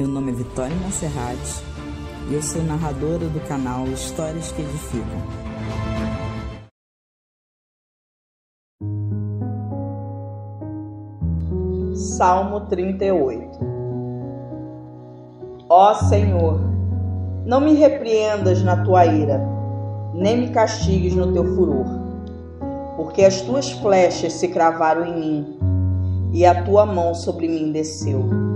Meu nome é Vitória Monserrate e eu sou narradora do canal Histórias que Edificam. Salmo 38 Ó Senhor, não me repreendas na tua ira, nem me castigues no teu furor, porque as tuas flechas se cravaram em mim e a tua mão sobre mim desceu.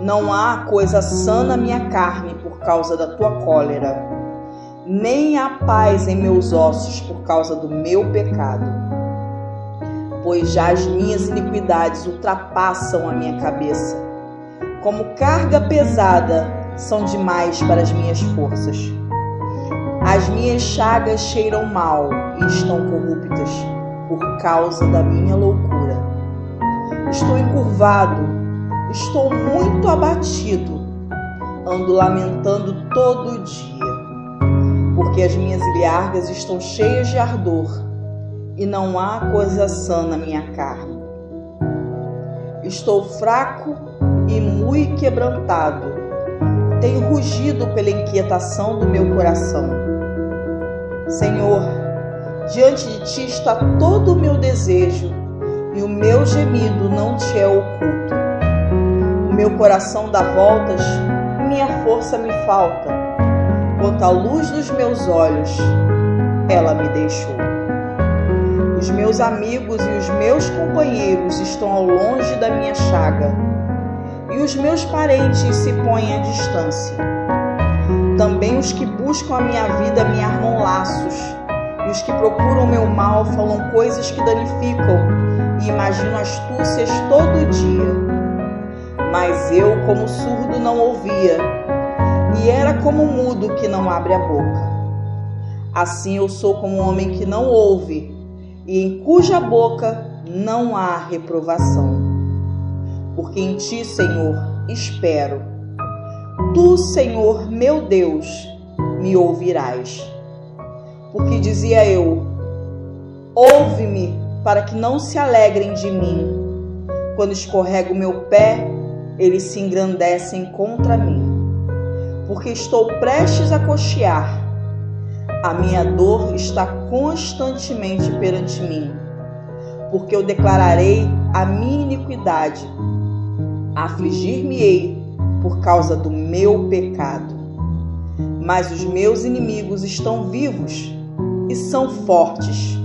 Não há coisa sã na minha carne por causa da tua cólera, nem há paz em meus ossos por causa do meu pecado. Pois já as minhas iniquidades ultrapassam a minha cabeça. Como carga pesada são demais para as minhas forças. As minhas chagas cheiram mal e estão corruptas por causa da minha loucura. Estou encurvado, estou muito abatido, ando lamentando todo dia, porque as minhas ilhargas estão cheias de ardor e não há coisa sã na minha carne. Estou fraco e muito quebrantado, tenho rugido pela inquietação do meu coração. Senhor, diante de ti está todo o meu desejo e o meu gemido não te é oculto. Meu coração dá voltas minha força me falta. Quanto à luz dos meus olhos, ela me deixou. Os meus amigos e os meus companheiros estão ao longe da minha chaga, e os meus parentes se põem à distância. Também os que buscam a minha vida me armam laços, e os que procuram meu mal falam coisas que danificam e imagino astúcias todo dia. Mas eu, como surdo, não ouvia, e era como mudo que não abre a boca. Assim eu sou como um homem que não ouve, e em cuja boca não há reprovação. Porque em ti, Senhor, espero. Tu, Senhor, meu Deus, me ouvirás. Porque dizia eu: Ouve-me para que não se alegrem de mim. Quando escorrego meu pé, eles se engrandecem contra mim. Porque estou prestes a cochear. A minha dor está constantemente perante mim. Porque eu declararei a minha iniquidade. Afligir-me-ei por causa do meu pecado. Mas os meus inimigos estão vivos e são fortes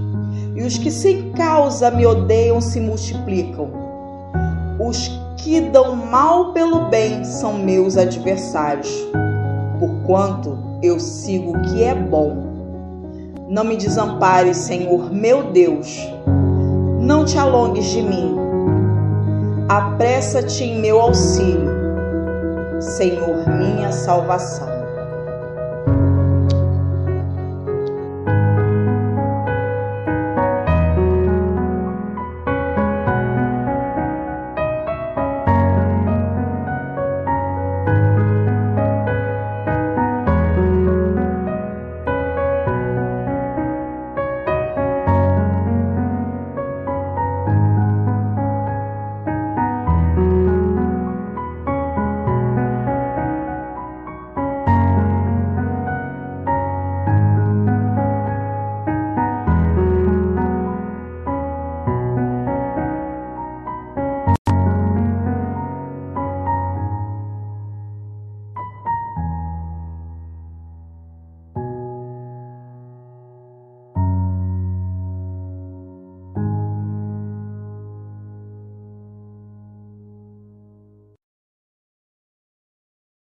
e os que sem causa me odeiam se multiplicam. Os que dão mal pelo bem são meus adversários, porquanto eu sigo o que é bom. Não me desampares, Senhor meu Deus, não te alongues de mim. Apressa-te em meu auxílio, Senhor, minha salvação.